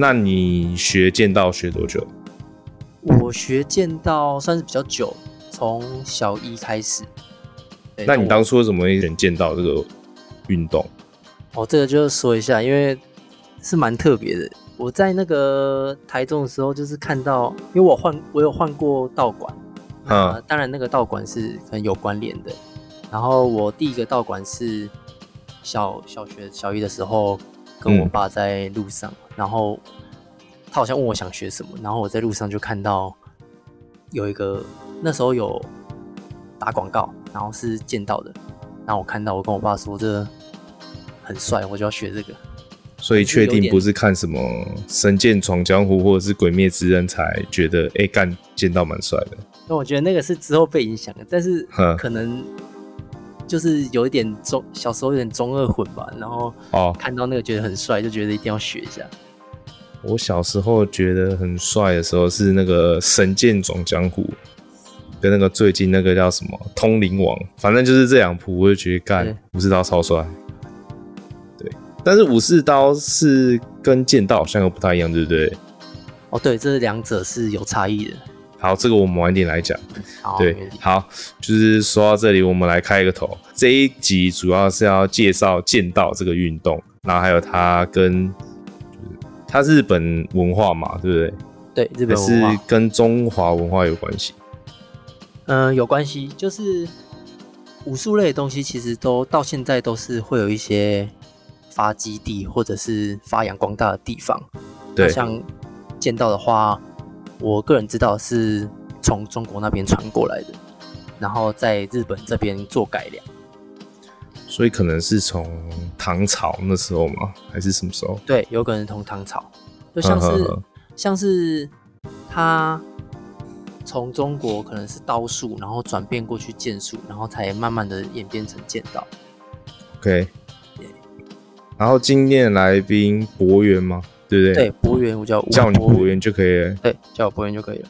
那你学剑道学多久？我学剑道算是比较久，从小一开始。那你当初为什么会选剑道这个运动？哦，这个就说一下，因为是蛮特别的。我在那个台中的时候，就是看到，因为我换我有换过道馆，啊、嗯，当然那个道馆是很有关联的。然后我第一个道馆是小小学小一的时候，跟我爸在路上，嗯、然后他好像问我想学什么，然后我在路上就看到有一个那时候有打广告，然后是剑道的，然后我看到我跟我爸说这很帅，我就要学这个。所以确定不是看什么《神剑闯江湖》或者是《鬼灭之刃》才觉得哎干剑道蛮帅的。那我觉得那个是之后被影响的，但是可能就是有一点中小时候有点中二混吧，然后哦看到那个觉得很帅，就觉得一定要学一下。我小时候觉得很帅的时候是那个《神剑闯江湖》跟那个最近那个叫什么《通灵王》，反正就是这两部，我就觉得干武士刀超帅。对但是武士刀是跟剑道好像又不太一样，对不对？哦，对，这两者是有差异的。好，这个我们晚点来讲。对，好，就是说到这里，我们来开一个头。这一集主要是要介绍剑道这个运动，然后还有它跟，就是它日本文化嘛，对不对？对，日本文化是跟中华文化有关系。嗯、呃，有关系，就是武术类的东西，其实都到现在都是会有一些。发基地或者是发扬光大的地方，对，像剑道的话，我个人知道是从中国那边传过来的，然后在日本这边做改良，所以可能是从唐朝那时候吗？还是什么时候？对，有可能从唐朝，就像是像是他从中国可能是刀术，然后转变过去剑术，然后才慢慢的演变成剑道。OK。然后今天的来宾博元吗？对不对？对，博元，我叫叫你博元就可以了。对，叫我博元就可以了。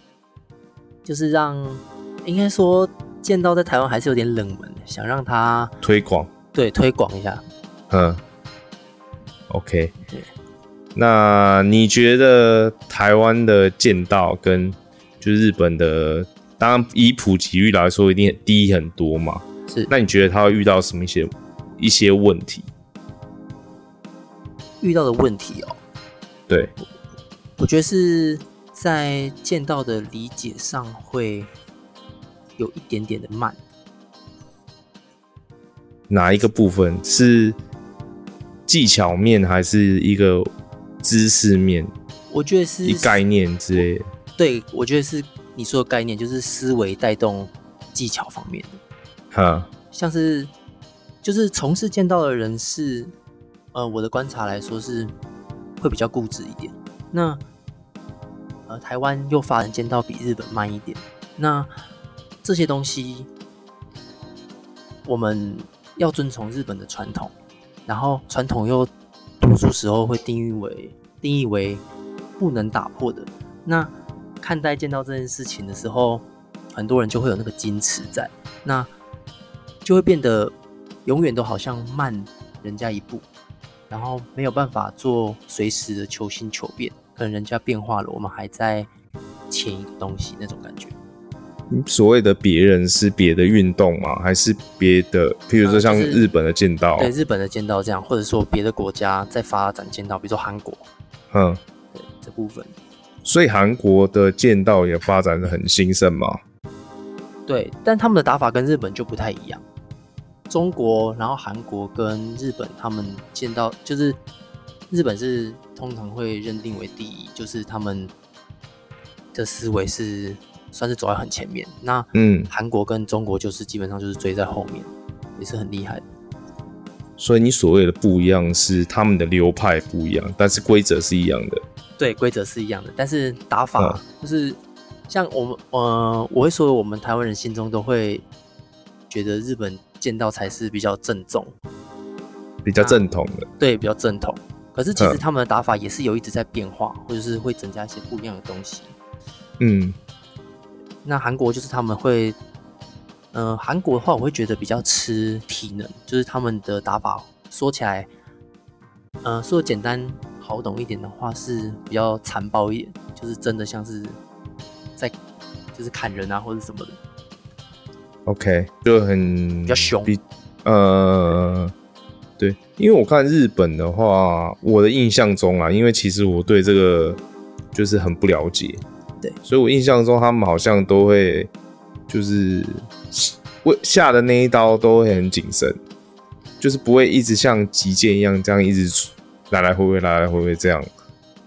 就是让，应该说剑道在台湾还是有点冷门，想让他推广，对，推广一下。嗯，OK。对。那你觉得台湾的剑道跟就日本的，当然以普及率来说，一定低很多嘛？是。那你觉得他会遇到什么一些一些问题？遇到的问题哦，对，我觉得是在剑道的理解上会有一点点的慢。哪一个部分是技巧面还是一个知识面？我觉得是一概念之类的。对，我觉得是你说的概念，就是思维带动技巧方面的。哈，像是就是从事剑道的人是。呃，我的观察来说是会比较固执一点。那呃，台湾又发展剑道比日本慢一点。那这些东西我们要遵从日本的传统，然后传统又多数时候会定义为定义为不能打破的。那看待见到这件事情的时候，很多人就会有那个矜持在，那就会变得永远都好像慢人家一步。然后没有办法做随时的求新求变，可能人家变化了，我们还在前一个东西那种感觉。所谓的别人是别的运动吗？还是别的？譬如说像日本的剑道，对日本的剑道这样，或者说别的国家在发展剑道，比如说韩国，嗯，对这部分。所以韩国的剑道也发展的很兴盛吗？对，但他们的打法跟日本就不太一样。中国，然后韩国跟日本，他们剑道就是日本是通常会认定为第一，就是他们的思维是算是走在很前面。那嗯，韩国跟中国就是基本上就是追在后面，也是很厉害的。所以你所谓的不一样是他们的流派不一样，但是规则是一样的。对，规则是一样的，但是打法就是像我们呃，我会说我们台湾人心中都会觉得日本。剑道才是比较正宗，比较正统的。对，比较正统。可是其实他们的打法也是有一直在变化，或者是会增加一些不一样的东西。嗯，那韩国就是他们会，嗯、呃，韩国的话，我会觉得比较吃体能，就是他们的打法说起来，嗯、呃，说简单好懂一点的话，是比较残暴一点，就是真的像是在就是砍人啊或者什么的。OK，就很比较凶。呃，对，因为我看日本的话，我的印象中啊，因为其实我对这个就是很不了解，对，所以我印象中他们好像都会就是为下的那一刀都会很谨慎，就是不会一直像击剑一样这样一直来来回回来来回回这样。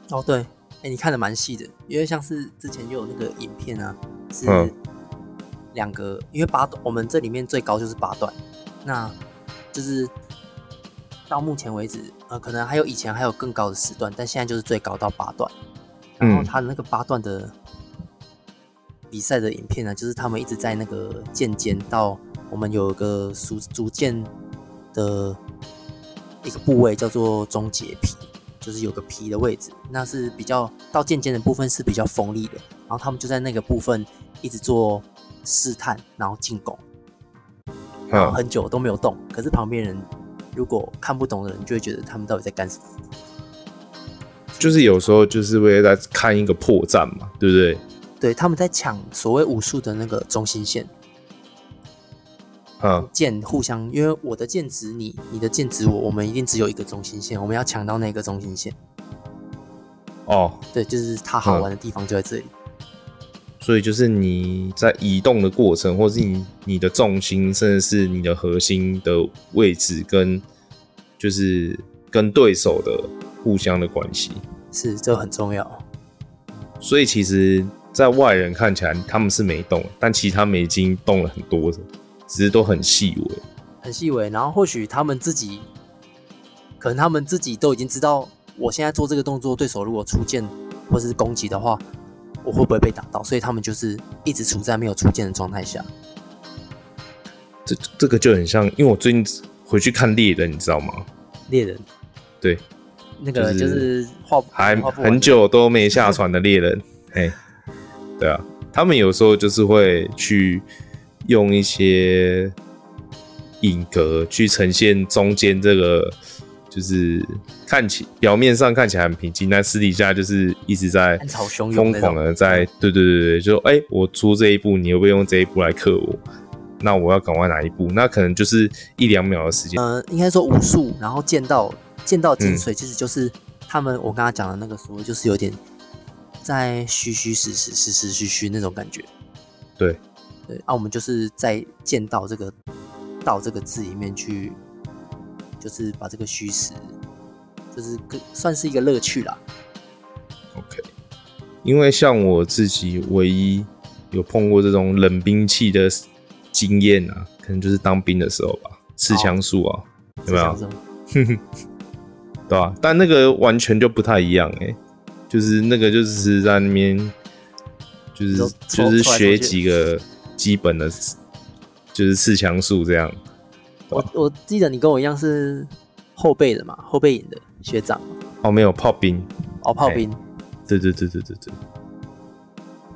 哦，对，哎、欸，你看的蛮细的，因为像是之前就有那个影片啊，是两个，因为八段，我们这里面最高就是八段。那就是到目前为止，呃，可能还有以前还有更高的时段，但现在就是最高到八段。然后他的那个八段的比赛的影片呢，就是他们一直在那个剑尖到我们有一个逐逐渐的一个部位叫做终结皮，就是有个皮的位置，那是比较到剑尖的部分是比较锋利的。然后他们就在那个部分一直做试探，然后进攻。然后很久都没有动，可是旁边人如果看不懂的人，就会觉得他们到底在干什么？就是有时候就是为了在看一个破绽嘛，对不对？对，他们在抢所谓武术的那个中心线。嗯，剑互相，因为我的剑指你，你的剑指我，我们一定只有一个中心线，我们要抢到那个中心线。哦，对，就是它好玩的地方就在这里。所以就是你在移动的过程，或是你你的重心，甚至是你的核心的位置，跟就是跟对手的互相的关系，是这很重要。所以其实，在外人看起来他们是没动，但其实他们已经动了很多的，只是都很细微，很细微。然后或许他们自己，可能他们自己都已经知道，我现在做这个动作，对手如果出剑或是攻击的话。我会不会被打到？所以他们就是一直处在没有出剑的状态下。这这个就很像，因为我最近回去看猎人，你知道吗？猎人，对，那个就是画还很久都没下船的猎人，嘿，对啊，他们有时候就是会去用一些影格去呈现中间这个。就是看起表面上看起来很平静，但私底下就是一直在疯狂的在，对对对对，就哎、欸，我出这一步，你会不会用这一步来克我？那我要赶快哪一步？那可能就是一两秒的时间。呃，应该说武术，然后剑道，剑道精髓其实就是他们我刚刚讲的那个所谓，就是有点在虚虚实实、实实虚虚那种感觉。对对，啊，我们就是在剑道这个道这个字里面去。就是把这个虚实，就是算是一个乐趣啦。OK，因为像我自己唯一有碰过这种冷兵器的经验啊，可能就是当兵的时候吧，刺枪术啊，哦、有没有？对吧、啊？但那个完全就不太一样哎、欸，就是那个就是在那边，就是就是学几个基本的，就是刺枪术这样。我我记得你跟我一样是后背的嘛，后背营的学长。哦，没有炮兵。哦，炮兵。对对对对对对。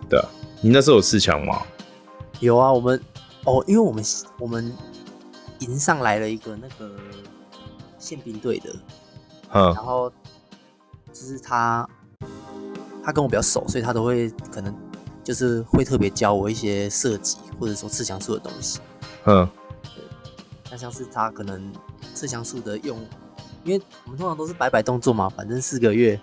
对啊，你那时候有刺枪吗？有啊，我们哦，因为我们我们迎上来了一个那个宪兵队的，嗯，然后就是他他跟我比较熟，所以他都会可能就是会特别教我一些设计或者说刺枪术的东西，嗯。那像是他可能刺枪术的用，因为我们通常都是摆摆动作嘛，反正四个月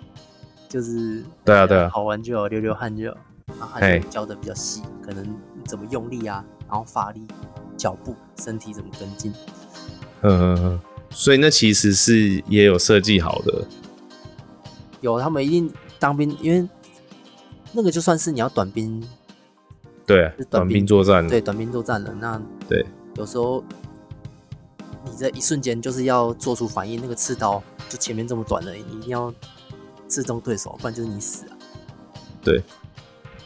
就是对啊对啊，好玩就好，流流汗就好，然后他就教的比较细，可能怎么用力啊，然后发力、脚步、身体怎么跟进。嗯嗯嗯，所以那其实是也有设计好的。有，他们一定当兵，因为那个就算是你要短兵，对，短兵作战，对，短兵作战了，那对，有时候。你这一瞬间就是要做出反应，那个刺刀就前面这么短了，你一定要刺中对手，不然就是你死啊。对，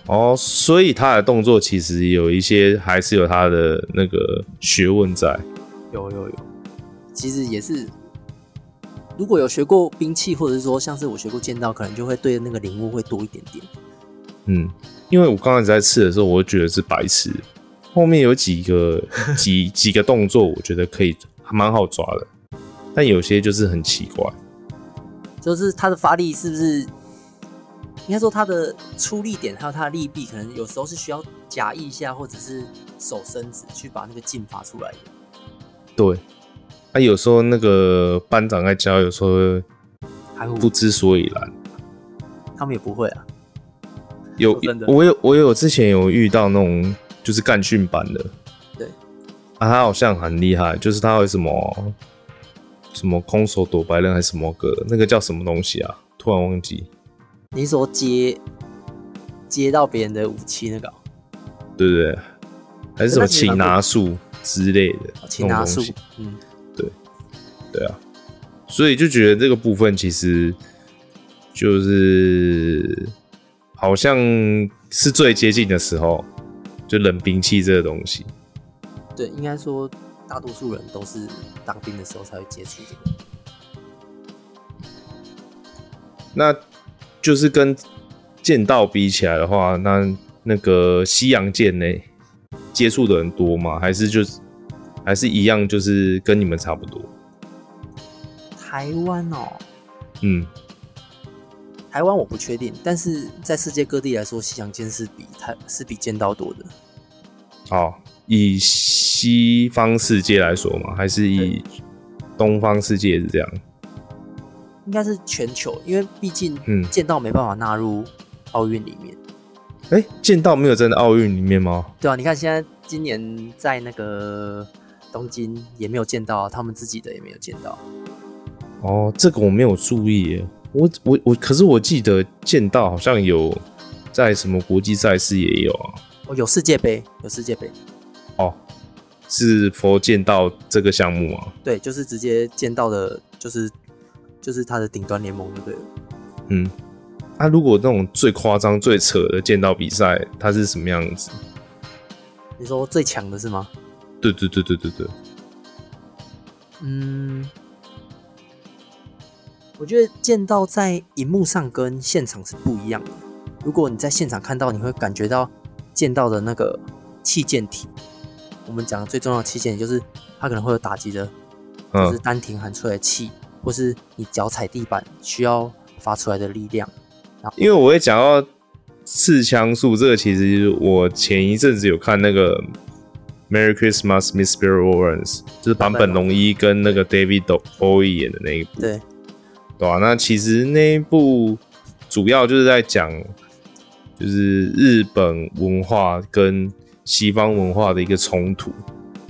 哦，所以他的动作其实有一些还是有他的那个学问在。有有有，其实也是，如果有学过兵器，或者是说像是我学过剑道，可能就会对那个领悟会多一点点。嗯，因为我刚才在刺的时候，我觉得是白痴，后面有几个 几几个动作，我觉得可以。还蛮好抓的，但有些就是很奇怪。就是它的发力是不是应该说它的出力点还有它的力臂，可能有时候是需要夹一下，或者是手伸直去把那个劲发出来的。对，他、啊、有时候那个班长在教，有时候还不知所以然。他们也不会啊。有我有我有之前有遇到那种就是干训班的，对啊，他好像很厉害，就是他会什么什么空手夺白刃还是什么个那个叫什么东西啊？突然忘记。你说接接到别人的武器那个？对对对，还是什么擒拿术之类的擒拿术？嗯，对对啊，所以就觉得这个部分其实就是。好像是最接近的时候，就冷兵器这个东西。对，应该说大多数人都是当兵的时候才会接触这个。那就是跟剑道比起来的话，那那个西洋剑呢，接触的人多吗？还是就是还是一样，就是跟你们差不多？台湾哦，嗯。台湾我不确定，但是在世界各地来说，西洋剑是比台是比剑道多的。哦，以西方世界来说嘛，还是以东方世界是这样？应该是全球，因为毕竟嗯，剑道没办法纳入奥运里面。哎、嗯，剑道没有在奥运里面吗？对啊，你看现在今年在那个东京也没有见到，他们自己的也没有剑道。哦，这个我没有注意耶。我我我，可是我记得剑道好像有在什么国际赛事也有啊。哦，有世界杯，有世界杯。哦，是佛剑道这个项目啊？对，就是直接剑道的，就是就是它的顶端联盟就对了。嗯，那、啊、如果那种最夸张、最扯的剑道比赛，它是什么样子？你说最强的是吗？对对对对对对。嗯。我觉得剑道在荧幕上跟现场是不一样的。如果你在现场看到，你会感觉到剑道的那个气剑体。我们讲的最重要的气剑体就是它可能会有打击的，就是丹田喊出来的气，或是你脚踩地板需要发出来的力量。因为我会讲到刺枪术，这个其实我前一阵子有看那个《Merry Christmas, Miss Sparrow》就是坂本龙一跟那个 David Bowie 演的那一部。对。对啊，那其实那一部主要就是在讲，就是日本文化跟西方文化的一个冲突，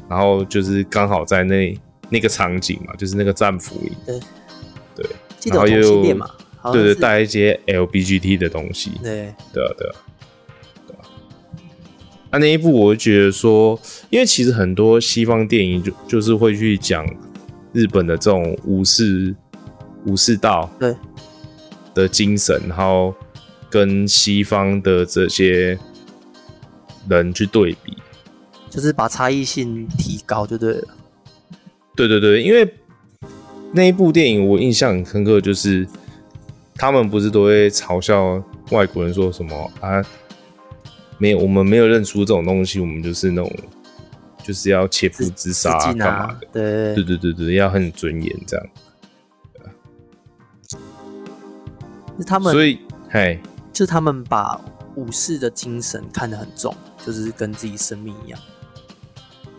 然后就是刚好在那那个场景嘛，就是那个战俘营，对，对，然后又对对带一些 LGBT 的东西，对，对啊，对啊，对啊。那那一部我就觉得说，因为其实很多西方电影就就是会去讲日本的这种武士。武士道对的精神，然后跟西方的这些人去对比，就是把差异性提高就对了。对对对，因为那一部电影我印象很深刻，就是他们不是都会嘲笑外国人说什么啊？没有，我们没有认输这种东西，我们就是那种就是要切腹自杀干嘛的？对对对对对，要很尊严这样。他们，所以，嘿，就他们把武士的精神看得很重，就是跟自己生命一样。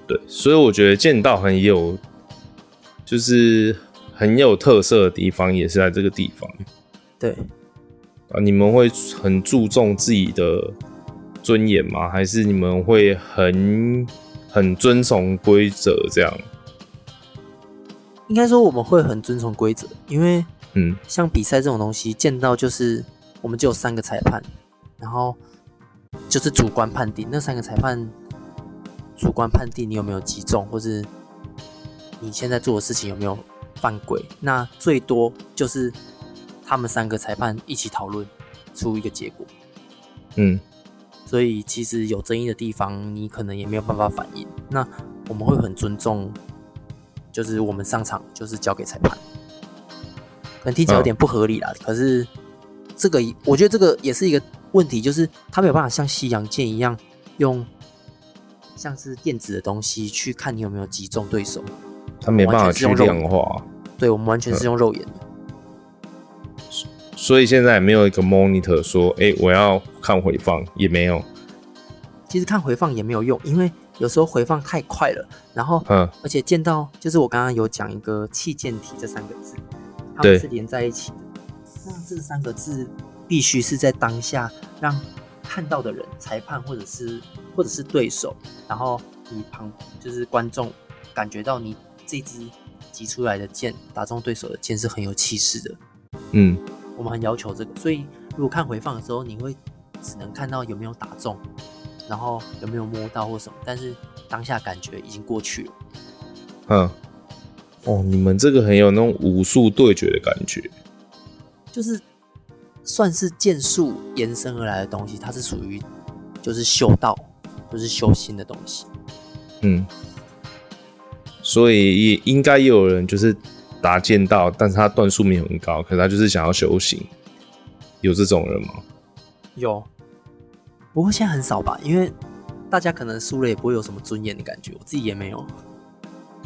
对，所以我觉得剑道很有，就是很有特色的地方，也是在这个地方。对，啊，你们会很注重自己的尊严吗？还是你们会很很遵从规则这样？应该说我们会很遵从规则，因为。嗯，像比赛这种东西，见到就是我们就有三个裁判，然后就是主观判定。那三个裁判主观判定你有没有击中，或是你现在做的事情有没有犯规。那最多就是他们三个裁判一起讨论出一个结果。嗯，所以其实有争议的地方，你可能也没有办法反应。那我们会很尊重，就是我们上场就是交给裁判。可能听起来有点不合理啦，可是这个我觉得这个也是一个问题，就是他没有办法像西洋剑一样用像是电子的东西去看你有没有击中对手，他没办法去量化。对，我们完全是用肉眼的。所以现在也没有一个 monitor 说，哎、欸，我要看回放，也没有。其实看回放也没有用，因为有时候回放太快了，然后，嗯，而且见到就是我刚刚有讲一个器件体这三个字，它们是连在一起的。那这三个字必须是在当下让看到的人，裁判或者是或者是对手，然后你旁就是观众感觉到你这支击出来的箭打中对手的箭是很有气势的。嗯，我们很要求这个，所以如果看回放的时候，你会只能看到有没有打中。然后有没有摸到或什么？但是当下感觉已经过去了。嗯，哦，你们这个很有那种武术对决的感觉，就是算是剑术延伸而来的东西，它是属于就是修道，就是修心的东西。嗯，所以也应该也有人就是打剑道，但是他段数没有很高，可是他就是想要修行，有这种人吗？有。不过现在很少吧，因为大家可能输了也不会有什么尊严的感觉，我自己也没有。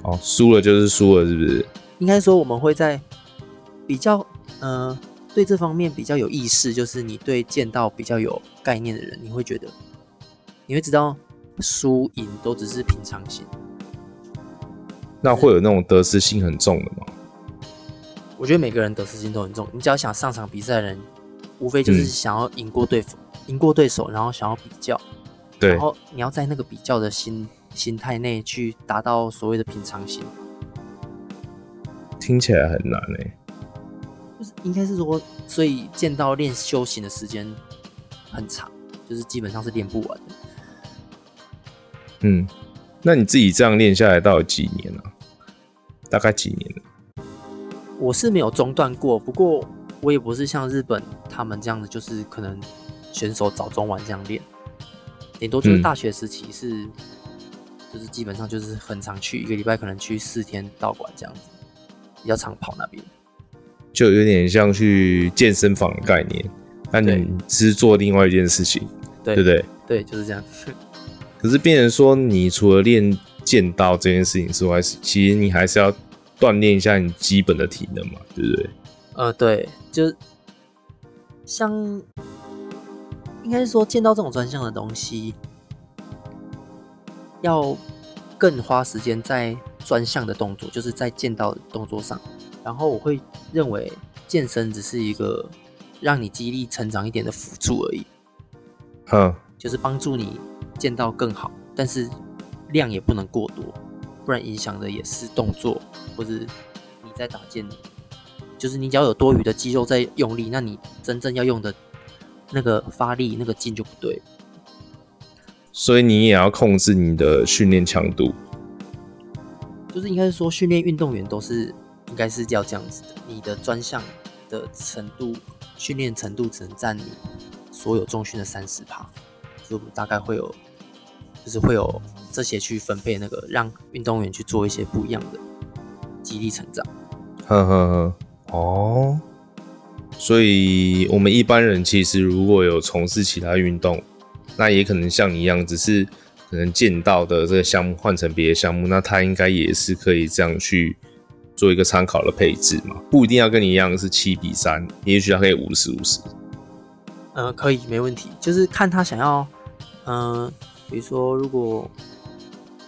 哦，输了就是输了，是不是？应该说我们会在比较呃对这方面比较有意识，就是你对剑道比较有概念的人，你会觉得你会知道输赢都只是平常心。那会有那种得失心很重的吗？我觉得每个人得失心都很重，你只要想上场比赛的人，无非就是想要赢过对方。嗯赢过对手，然后想要比较，对，然后你要在那个比较的心心态内去达到所谓的平常心，听起来很难诶。就是应该是说，所以见到练修行的时间很长，就是基本上是练不完的。嗯，那你自己这样练下来到底几年了？大概几年了？我是没有中断过，不过我也不是像日本他们这样子，就是可能。选手早中晚这样练，顶多就是大学时期是，嗯、就是基本上就是很常去一个礼拜，可能去四天道馆这样子，比较常跑那边，就有点像去健身房的概念。那你只是做另外一件事情，对，对不对？对，就是这样。可是变成说，你除了练剑道这件事情之外，其实你还是要锻炼一下你基本的体能嘛，对不对？呃，对，就像。应该是说，剑道这种专项的东西，要更花时间在专项的动作，就是在剑道的动作上。然后我会认为，健身只是一个让你肌力成长一点的辅助而已。嗯，就是帮助你剑道更好，但是量也不能过多，不然影响的也是动作，或者你在打剑，就是你只要有多余的肌肉在用力，那你真正要用的。那个发力那个劲就不对，所以你也要控制你的训练强度，就是应该是说训练运动员都是应该是要这样子的，你的专项的程度训练程度只能占你所有重训的三十趴，就大概会有就是会有这些去分配那个让运动员去做一些不一样的激励成长。呵呵呵，哦。所以，我们一般人其实如果有从事其他运动，那也可能像你一样，只是可能见到的这个项目换成别的项目，那他应该也是可以这样去做一个参考的配置嘛，不一定要跟你一样是七比三，也许他可以五十五十。嗯、呃，可以，没问题，就是看他想要，嗯、比如说如果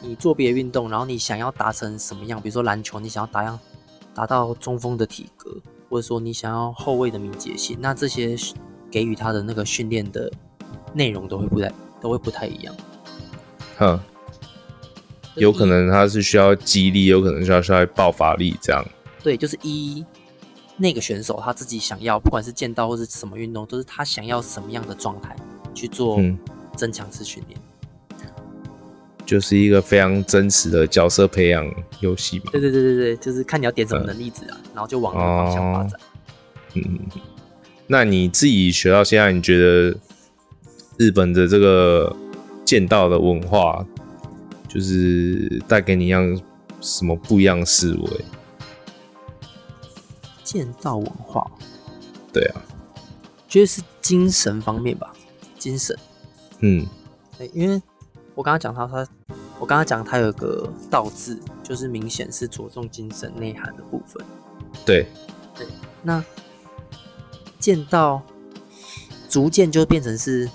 你做别的运动，然后你想要达成什么样，比如说篮球，你想要达样达到中锋的体格。或者说你想要后卫的敏捷性，那这些给予他的那个训练的内容都会不太都会不太一样。哼，有可能他是需要激励，有可能需要需要爆发力这样。对，就是一那个选手他自己想要，不管是剑道或是什么运动，都是他想要什么样的状态去做增强式训练。就是一个非常真实的角色培养游戏嘛。对对对对对，就是看你要点什么能力值啊，嗯、然后就往那个方向发展。嗯，那你自己学到现在，你觉得日本的这个剑道的文化，就是带给你一样什么不一样的思维？剑道文化？对啊，觉得是精神方面吧，精神。嗯，因为。我刚刚讲到，他我刚刚讲他有个道字，就是明显是着重精神内涵的部分。对，对。那剑道逐渐就变成是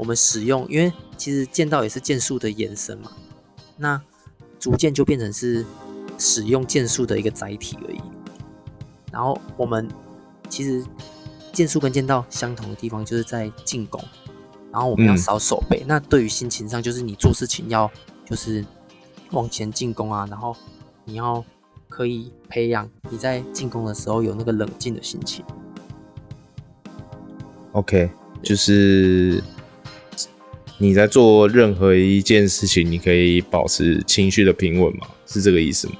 我们使用，因为其实剑道也是剑术的延伸嘛。那逐渐就变成是使用剑术的一个载体而已。然后我们其实剑术跟剑道相同的地方就是在进攻，然后我们要扫手背。嗯、那对于心情上，就是你做事情要就是往前进攻啊，然后你要可以培养你在进攻的时候有那个冷静的心情。OK，就是你在做任何一件事情，你可以保持情绪的平稳吗？是这个意思吗？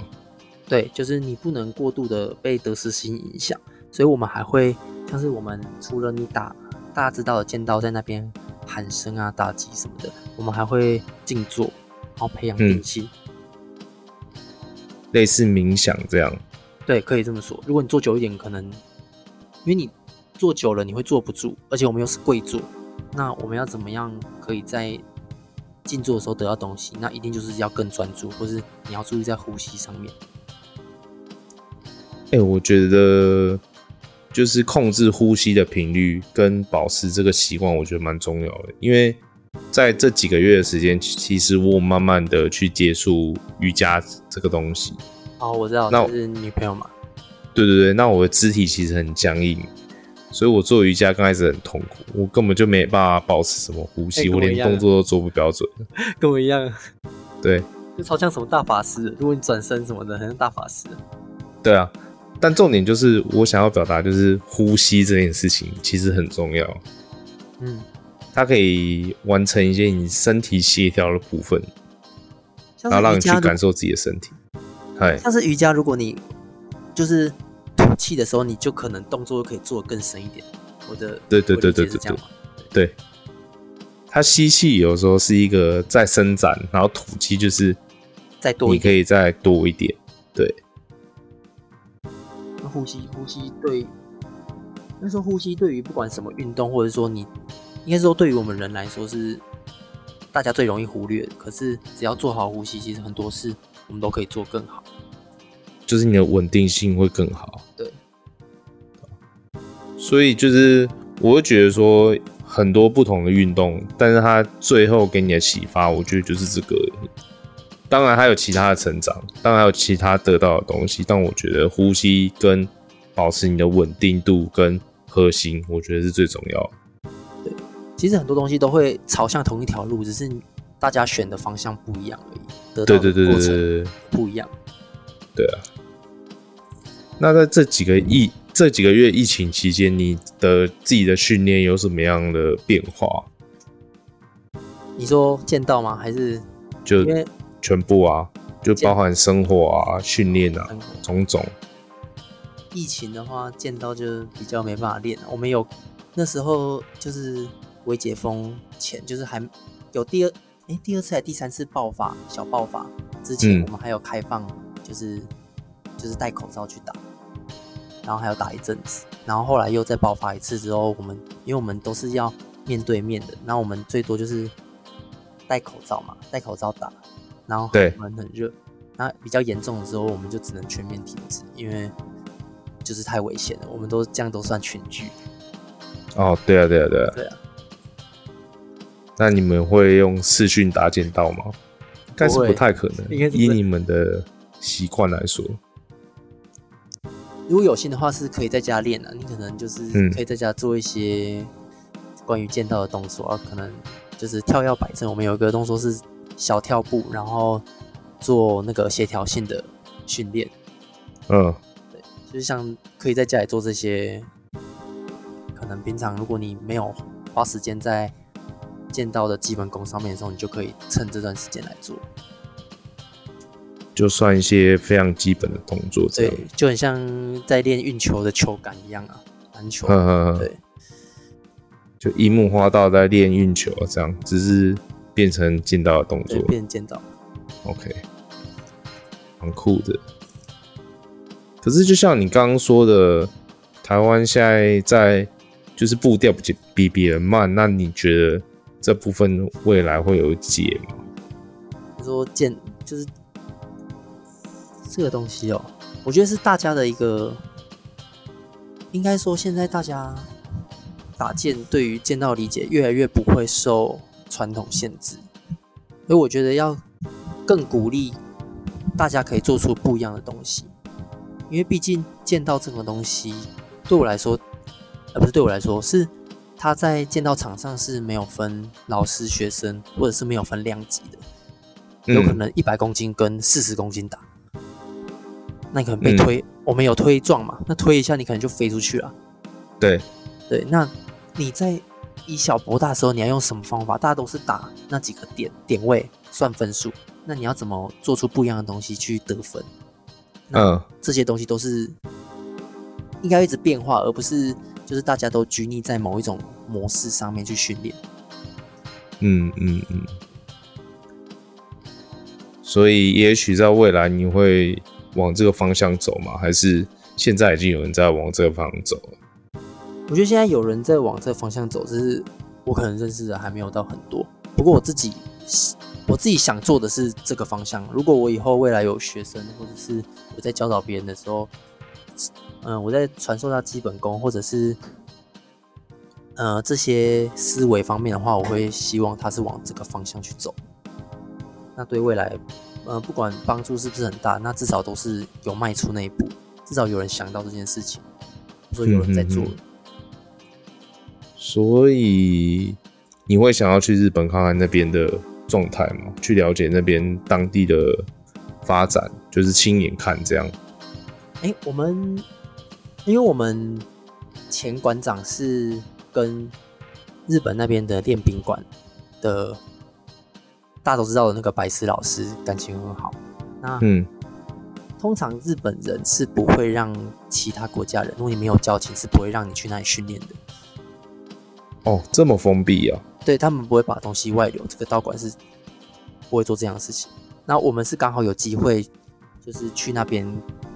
对，就是你不能过度的被得失心影响，所以我们还会像是我们除了你打大家知道的剑道在那边喊声啊、打击什么的，我们还会静坐，然后培养定气、嗯，类似冥想这样。对，可以这么说。如果你坐久一点，可能因为你坐久了你会坐不住，而且我们又是跪坐，那我们要怎么样可以在静坐的时候得到东西？那一定就是要更专注，或是你要注意在呼吸上面。哎、欸，我觉得就是控制呼吸的频率跟保持这个习惯，我觉得蛮重要的。因为在这几个月的时间，其实我慢慢的去接触瑜伽这个东西。哦，我知道，那是女朋友嘛？对对对，那我的肢体其实很僵硬，所以我做瑜伽刚开始很痛苦，我根本就没办法保持什么呼吸，欸、我，我连动作都做不标准。跟我一样。对，就超像什么大法师，如果你转身什么的，很像大法师。对啊。但重点就是，我想要表达就是呼吸这件事情其实很重要。嗯，它可以完成一些你身体协调的部分，然后让你去感受自己的身体。哎，像是瑜伽，如果你就是吐气的时候，你就可能动作可以做得更深一点。我的对对对对对对，对，它吸气有时候是一个在伸展，然后吐气就是再多，你可以再多一点，对。呼吸，呼吸对，那时候呼吸对于不管什么运动，或者说你应该说对于我们人来说是大家最容易忽略的。可是只要做好呼吸，其实很多事我们都可以做更好，就是你的稳定性会更好。对，所以就是我会觉得说很多不同的运动，但是它最后给你的启发，我觉得就是这个。当然还有其他的成长，当然还有其他得到的东西，但我觉得呼吸跟保持你的稳定度跟核心，我觉得是最重要的。对，其实很多东西都会朝向同一条路，只是大家选的方向不一样而已。得到的过程不一样。对啊。那在这几个疫这几个月疫情期间，你的自己的训练有什么样的变化？你说见到吗？还是就？全部啊，就包含生活啊、训练啊，种种。疫情的话，见到就比较没办法练。我们有那时候就是未解封前，就是还有第二哎、欸、第二次还第三次爆发小爆发之前，我们还有开放，就是、嗯、就是戴口罩去打，然后还要打一阵子，然后后来又再爆发一次之后，我们因为我们都是要面对面的，那我们最多就是戴口罩嘛，戴口罩打。然后门很热，那比较严重的时候，我们就只能全面停止，因为就是太危险了。我们都这样都算群聚。哦，对啊，对啊，对啊。对啊。那你们会用视讯打剑道吗？应该是不太可能，以你们的习惯来说。如果有心的话，是可以在家练的。你可能就是可以在家做一些关于剑道的动作，啊，可能就是跳跃摆正。我们有一个动作是。小跳步，然后做那个协调性的训练。嗯，对，就是像可以在家里做这些。可能平常如果你没有花时间在剑道的基本功上面的时候，你就可以趁这段时间来做。就算一些非常基本的动作，对，就很像在练运球的球感一样啊，篮球。呵呵呵对，就樱木花道在练运球这样，只是。变成剑道的动作，变剑道，OK，很酷的。可是就像你刚刚说的，台湾现在在就是步调比比别人慢，那你觉得这部分未来会有解吗？你说剑就是这个东西哦、喔，我觉得是大家的一个应该说现在大家打剑对于剑道理解越来越不会受传统限制，所以我觉得要更鼓励大家可以做出不一样的东西，因为毕竟剑道这个东西对我来说，呃，不是对我来说，是他在剑道场上是没有分老师学生，或者是没有分量级的，有可能一百公斤跟四十公斤打。那你可能被推，嗯、我们有推撞嘛？那推一下，你可能就飞出去了。对，对。那你在以小博大的时候，你要用什么方法？大家都是打那几个点点位算分数。那你要怎么做出不一样的东西去得分？嗯，这些东西都是应该一直变化，而不是就是大家都拘泥在某一种模式上面去训练。嗯嗯嗯。所以也许在未来你会。往这个方向走吗？还是现在已经有人在往这个方向走了？我觉得现在有人在往这个方向走，只是我可能认识的还没有到很多。不过我自己，我自己想做的是这个方向。如果我以后未来有学生，或者是我在教导别人的时候，嗯，我在传授他基本功，或者是呃这些思维方面的话，我会希望他是往这个方向去走。那对未来。呃，不管帮助是不是很大，那至少都是有迈出那一步，至少有人想到这件事情，所以有人在做。嗯。所以你会想要去日本看看那边的状态吗？去了解那边当地的发展，就是亲眼看这样。哎、欸，我们因为我们前馆长是跟日本那边的练兵馆的。大家都知道的那个白石老师感情很好，那嗯，通常日本人是不会让其他国家人，如果你没有交情，是不会让你去那里训练的。哦，这么封闭啊？对，他们不会把东西外流，这个道馆是不会做这样的事情。那我们是刚好有机会，就是去那边，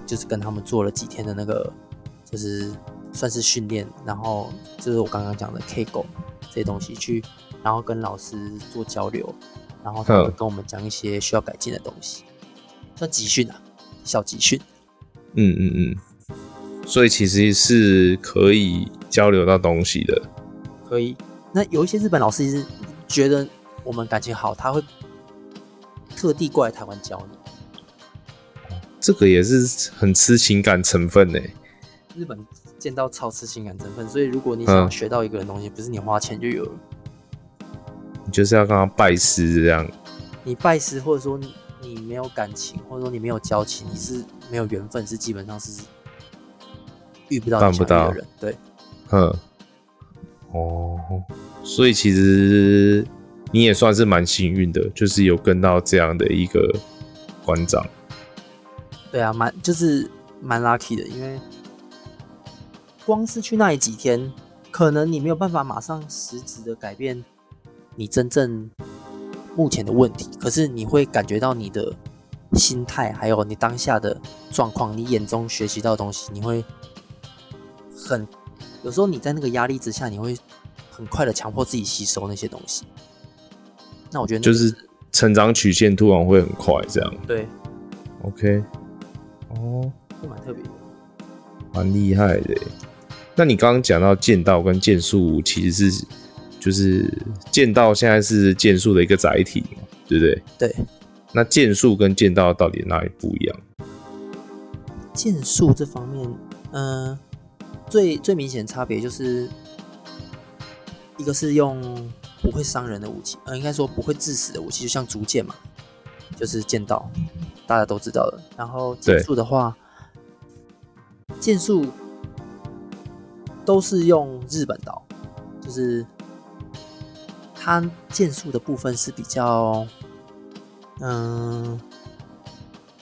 就是跟他们做了几天的那个，就是算是训练，然后就是我刚刚讲的 K 狗这些东西去，然后跟老师做交流。然后他会跟我们讲一些需要改进的东西，算集训啊，小集训。嗯嗯嗯，所以其实是可以交流到东西的。可以。那有一些日本老师是觉得我们感情好，他会特地过来台湾教你。这个也是很吃情感成分呢。日本见到超吃情感成分，所以如果你想学到一个人东西，不是你花钱就有了。你就是要跟他拜师这样，你拜师或者说你你没有感情，或者说你没有交情，你是没有缘分，是基本上是遇不到办不到的人。对，嗯，哦，所以其实你也算是蛮幸运的，就是有跟到这样的一个馆长。对啊，蛮就是蛮 lucky 的，因为光是去那里几天，可能你没有办法马上实质的改变。你真正目前的问题，可是你会感觉到你的心态，还有你当下的状况，你眼中学习到的东西，你会很有时候你在那个压力之下，你会很快的强迫自己吸收那些东西。那我觉得就是成长曲线突然会很快，这样。对，OK，哦，这蛮特别的，蛮厉害的。那你刚刚讲到剑道跟剑术，其实是。就是剑道现在是剑术的一个载体嘛，对不对？对。那剑术跟剑道到底哪里不一样？剑术这方面，嗯、呃，最最明显的差别就是，一个是用不会伤人的武器，呃，应该说不会致死的武器，就像竹剑嘛，就是剑道，大家都知道的。然后剑术的话，剑术都是用日本刀，就是。它剑术的部分是比较，嗯，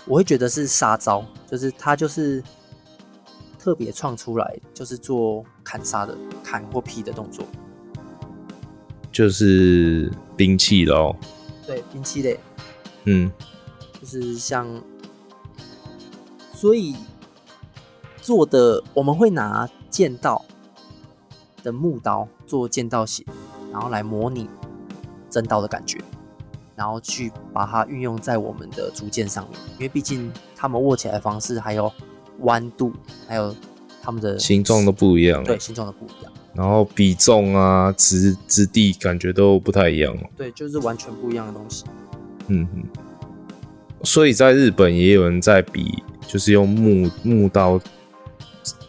我会觉得是杀招，就是它就是特别创出来，就是做砍杀的砍或劈的动作，就是兵器咯。对，兵器类，嗯，就是像，所以做的我们会拿剑道的木刀做剑道血。然后来模拟真刀的感觉，然后去把它运用在我们的竹剑上面，因为毕竟他们握起来的方式，还有弯度，还有他们的形状都不一样，对，形状都不一样。然后比重啊、质质地感觉都不太一样，对，就是完全不一样的东西。嗯嗯。所以在日本也有人在比，就是用木木刀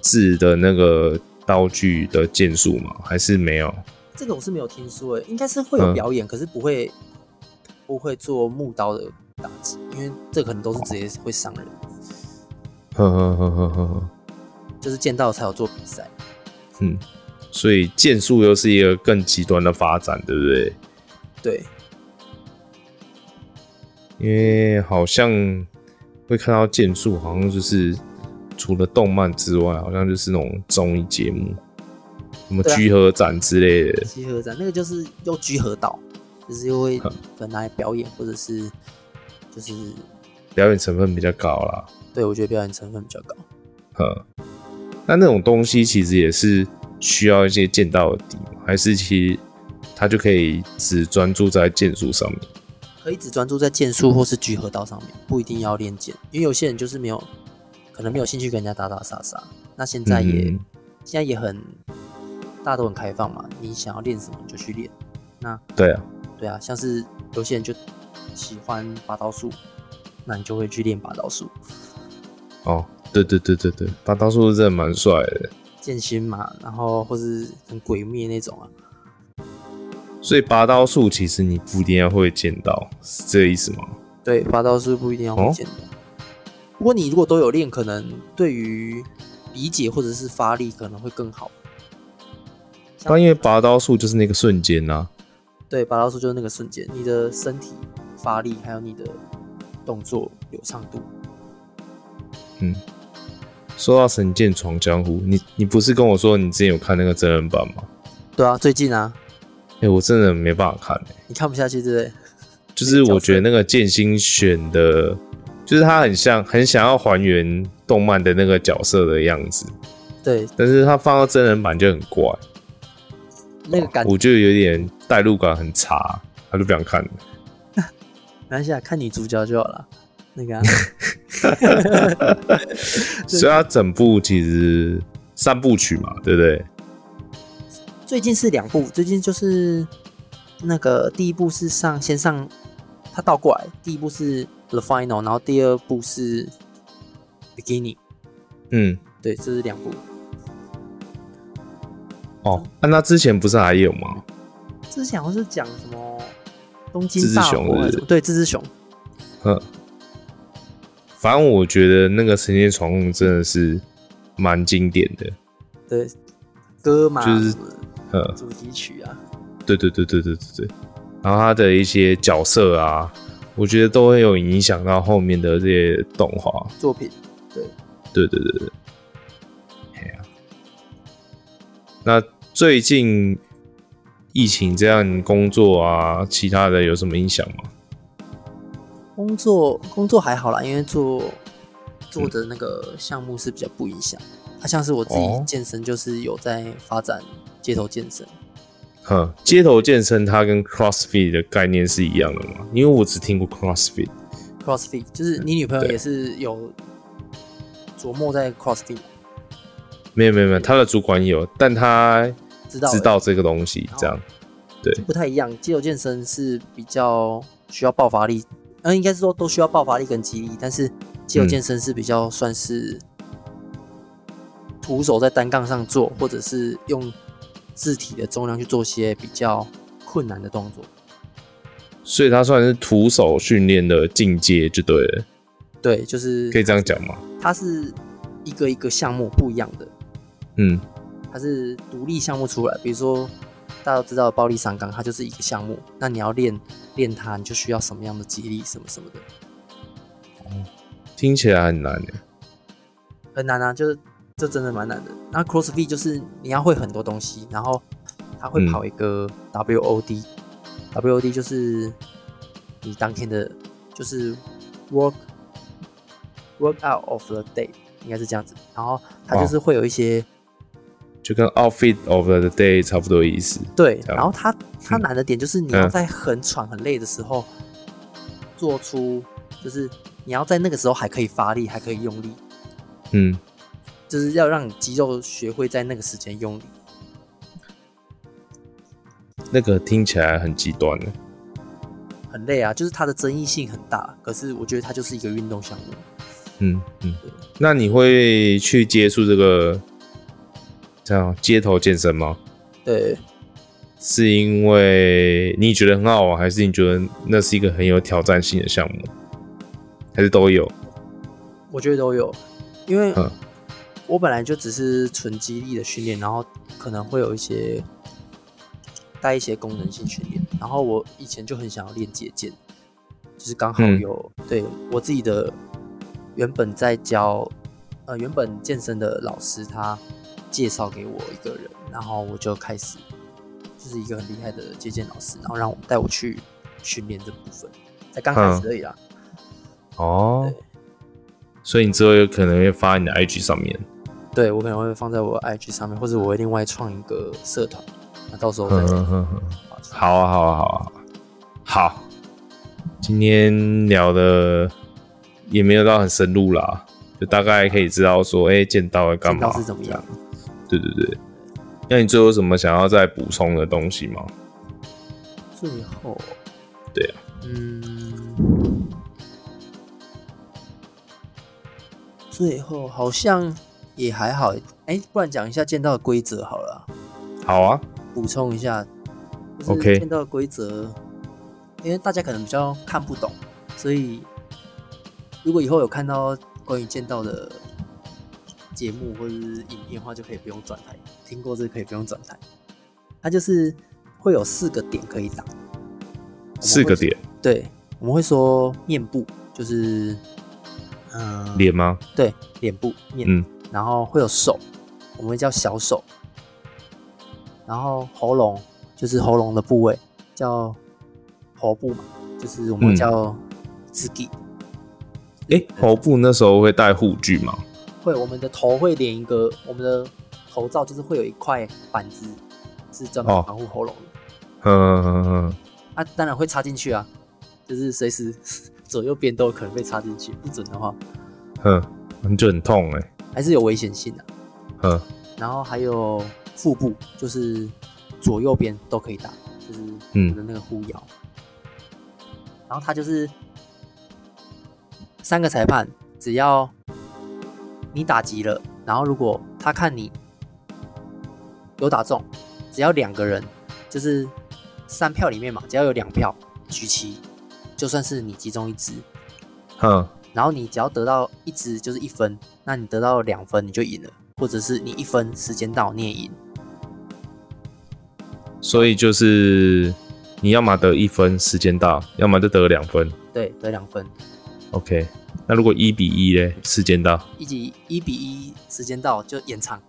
制的那个刀具的剑术吗？还是没有？这个我是没有听说诶，应该是会有表演，嗯、可是不会不会做木刀的打击，因为这可能都是直接会伤人。呵呵呵呵呵呵，就是剑道才有做比赛。嗯，所以剑术又是一个更极端的发展，对不对？对。因为好像会看到剑术，好像就是除了动漫之外，好像就是那种综艺节目，什么居合展之类的。居合展那个就是用居合道，就是又会本来表演，或者是就是表演成分比较高啦。对，我觉得表演成分比较高。呵，那那种东西其实也是需要一些剑道的底，还是其实他就可以只专注在剑术上面？可以只专注在剑术或是居合道上面，不一定要练剑，因为有些人就是没有，可能没有兴趣跟人家打打杀杀。那现在也、嗯、现在也很，大家都很开放嘛，你想要练什么你就去练。那对啊，对啊，像是有些人就喜欢拔刀术，那你就会去练拔刀术。哦，对对对对对，拔刀术真的蛮帅的，剑心嘛，然后或是很鬼灭那种啊。所以拔刀术其实你不一定要会剑道，是这个意思吗？对，拔刀术不一定要会剑道。哦、不过你如果都有练，可能对于理解或者是发力可能会更好。但因为拔刀术就是那个瞬间呐、啊。对，拔刀术就是那个瞬间，你的身体发力还有你的动作流畅度。嗯，说到《神剑闯江湖》，你你不是跟我说你之前有看那个真人版吗？对啊，最近啊。哎、欸，我真的没办法看、欸，你看不下去，对不对？就是我觉得那个剑心选的，就是他很像，很想要还原动漫的那个角色的样子。对，但是他放到真人版就很怪，那个感觉，我觉得有点代入感很差，他就不想看了。没关系啊，看女主角就好了。那个、啊，所以他整部其实三部曲嘛，对不对？最近是两部，最近就是那个第一部是上先上，他倒过来，第一部是 The Final，然后第二部是 Beginning。嗯，对，这是两部。哦，那、啊、那之前不是还有吗？之前好像是讲什么东京大火还是？对，这只熊。嗯，反正我觉得那个《神剑闯梦》真的是蛮经典的。对，歌嘛，就是呃。主题曲啊，对对对对对对对，然后他的一些角色啊，我觉得都会有影响到后面的这些动画作品。对，对对对对，啊。那最近疫情这样工作啊，其他的有什么影响吗？工作工作还好啦，因为做做的那个项目是比较不影响。它像是我自己健身，就是有在发展。街头健身，哼，街头健身它跟 CrossFit 的概念是一样的吗？因为我只听过 CrossFit。CrossFit 就是你女朋友也是有琢磨在 CrossFit。没有没有没有，他的主管有，但他知道知道这个东西，这样对，不太一样。肌肉健身是比较需要爆发力，嗯，应该是说都需要爆发力跟肌力，但是肌肉健身是比较算是徒手在单杠上做，或者是用。自体的重量去做些比较困难的动作，所以它算是徒手训练的进阶，就对了。对，就是可以这样讲吗？它是一个一个项目不一样的，嗯，它是独立项目出来。比如说大家都知道的暴力上纲，它就是一个项目。那你要练练它，你就需要什么样的肌力，什么什么的。哦，听起来很难的，很难啊，就是。这真的蛮难的。那 CrossFit 就是你要会很多东西，然后它会跑一个 WOD，WOD、嗯、WOD 就是你当天的，就是 work workout of the day，应该是这样子。然后它就是会有一些，就跟 outfit of the day 差不多意思。对，然后它它难的点就是你要在很喘很累的时候做出，就是你要在那个时候还可以发力，还可以用力。嗯。就是要让你肌肉学会在那个时间用力。那个听起来很极端的，很累啊，就是它的争议性很大。可是我觉得它就是一个运动项目。嗯嗯，那你会去接触这个这样街头健身吗？对，是因为你觉得很好玩，还是你觉得那是一个很有挑战性的项目，还是都有？我觉得都有，因为我本来就只是纯肌力的训练，然后可能会有一些带一些功能性训练，然后我以前就很想要练捷健，就是刚好有、嗯、对我自己的。原本在教，呃，原本健身的老师他介绍给我一个人，然后我就开始，就是一个很厉害的接见老师，然后让我带我去训练这部分，才刚开始而已啦。哦，所以你之后有可能会发你的 IG 上面？对，我可能会放在我的 IG 上面，或者我会另外创一个社团，那到时候再。好啊，好啊，好啊，好，今天聊的。也没有到很深入啦，就大概可以知道说，哎、欸，剑道要干嘛？是怎么样？对对对。那你最后有什么想要再补充的东西吗？最后，对啊，嗯，最后好像也还好。哎、欸，不然讲一下剑道的规则好了。好啊，补充一下。OK。剑道的规则，因为大家可能比较看不懂，所以。如果以后有看到关于剑道的节目或者是影片的话，就可以不用转台。听过这个可以不用转台。它就是会有四个点可以打。四个点。对，我们会说面部，就是嗯，脸吗？对，脸部面。嗯。然后会有手，我们会叫小手。然后喉咙就是喉咙的部位，叫喉部嘛，就是我们叫自己。嗯哎、欸，喉部那时候会戴护具吗？会，我们的头会连一个，我们的头罩就是会有一块板子，是专门防护喉咙的。嗯嗯嗯嗯。啊，当然会插进去啊，就是随时 左右边都有可能被插进去，不准的话，嗯，那就很痛哎、欸，还是有危险性的。嗯。然后还有腹部，就是左右边都可以打，就是我们的那个护腰、嗯。然后它就是。三个裁判，只要你打击了，然后如果他看你有打中，只要两个人，就是三票里面嘛，只要有两票举旗，就算是你击中一支。嗯。然后你只要得到一支就是一分，那你得到两分你就赢了，或者是你一分时间到你也赢。所以就是你要么得一分时间到，要么就得两分。对，得两分。OK，那如果一比一嘞，时间到，一比一比一时间到就延长，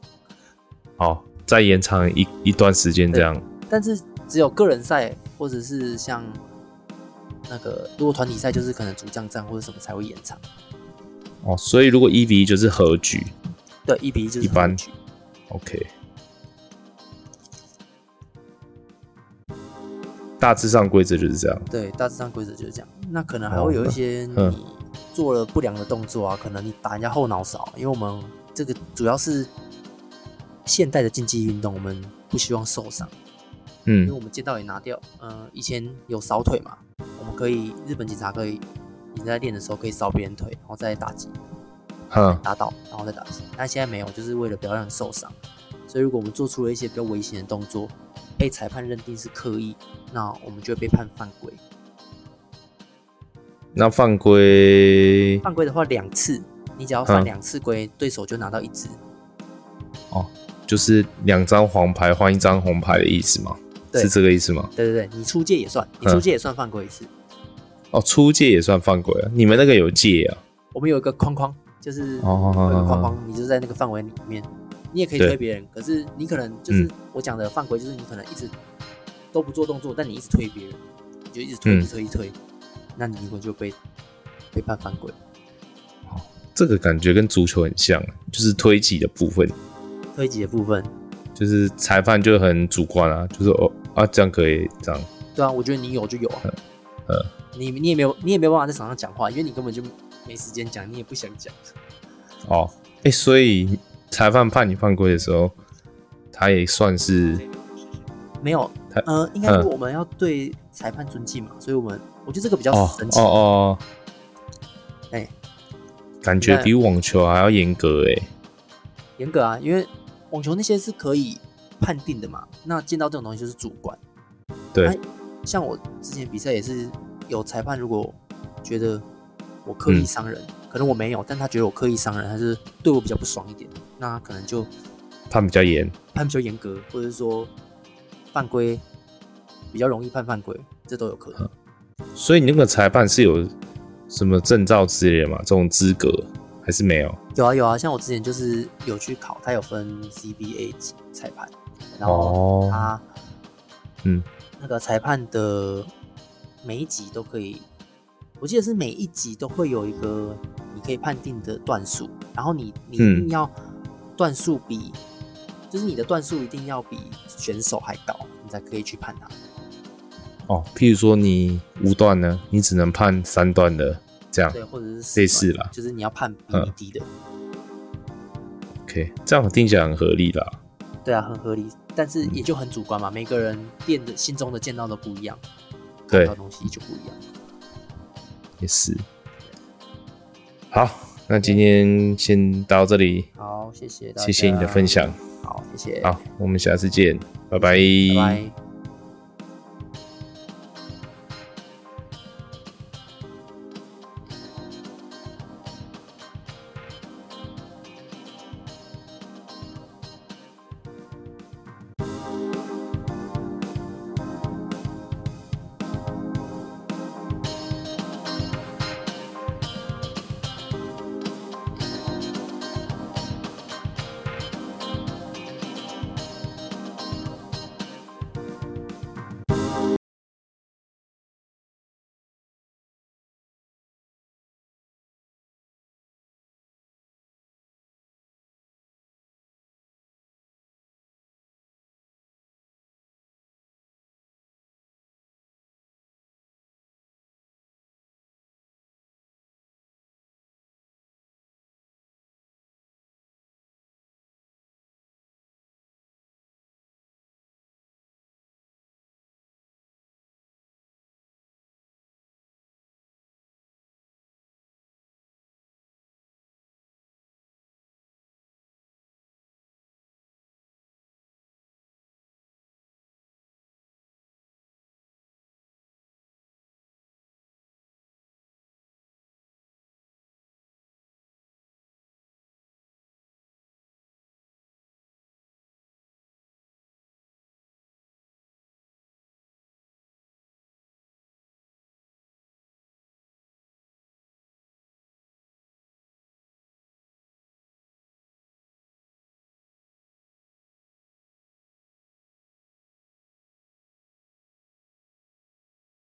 好，再延长一一段时间这样。但是只有个人赛或者是像那个，如果团体赛就是可能主将战或者什么才会延长。哦，所以如果一比一就是和局，对，一比一就是和局。OK，大致上规则就是这样。对，大致上规则就是这样。那可能还会有一些你做了不良的动作啊，可能你打人家后脑勺，因为我们这个主要是现代的竞技运动，我们不希望受伤。嗯，因为我们剑道也拿掉，呃，以前有扫腿嘛，我们可以日本警察可以你在练的时候可以扫别人腿，然后再打击，嗯，打倒然后再打击。但现在没有，就是为了不要让人受伤。所以如果我们做出了一些比较危险的动作，被裁判认定是刻意，那我们就会被判犯规。那犯规？犯规的话，两次，你只要犯两次规，对手就拿到一支。哦，就是两张黄牌换一张红牌的意思吗？是这个意思吗？对对对，你出界也算，你出界也算犯规一次。哦，出界也算犯规啊？你们那个有界啊？我们有一个框框，就是有一个框框，你就在那个范围里面，你也可以推别人。可是你可能就是我讲的犯规，就是你可能一直都不做动作，但你一直推别人，你就一直推，一直推，一推。那你如果就被被判犯规，哦，这个感觉跟足球很像，就是推挤的部分。推挤的部分，就是裁判就很主观啊，就是哦啊这样可以这样。对啊，我觉得你有就有啊。呃，你你也没有你也没有办法在场上讲话，因为你根本就没时间讲，你也不想讲。哦，哎、欸，所以裁判判你犯规的时候，他也算是没有，呃，应该说我们要对裁判尊敬嘛，嗯、所以我们我觉得这个比较神奇。哦哦，哎、欸，感觉比网球还要严格哎，严格啊，因为网球那些是可以判定的嘛，那见到这种东西就是主观。对、啊，像我之前比赛也是有裁判，如果觉得我刻意伤人、嗯，可能我没有，但他觉得我刻意伤人，还是对我比较不爽一点，那可能就判比较严，判比较严格，或者是说犯规比较容易判犯规，这都有可能。所以你那个裁判是有什么证照之类的吗？这种资格还是没有？有啊有啊，像我之前就是有去考，他有分 CBA 级裁判，然后他、哦、嗯。那个裁判的每一级都可以，我记得是每一级都会有一个你可以判定的段数，然后你你一定要段数比、嗯，就是你的段数一定要比选手还高，你才可以去判他。哦，譬如说你五段呢，你只能判三段的这样，对，或者是类似啦，就是你要判比你低的、嗯。OK，这样听起来很合理啦。对啊，很合理。但是也就很主观嘛，每个人练的心中的见到的不一样，对，看到东西就不一样。也是。好，那今天先到这里。好，谢谢谢谢你的分享。好，谢谢。好，我们下次见，拜拜。拜拜。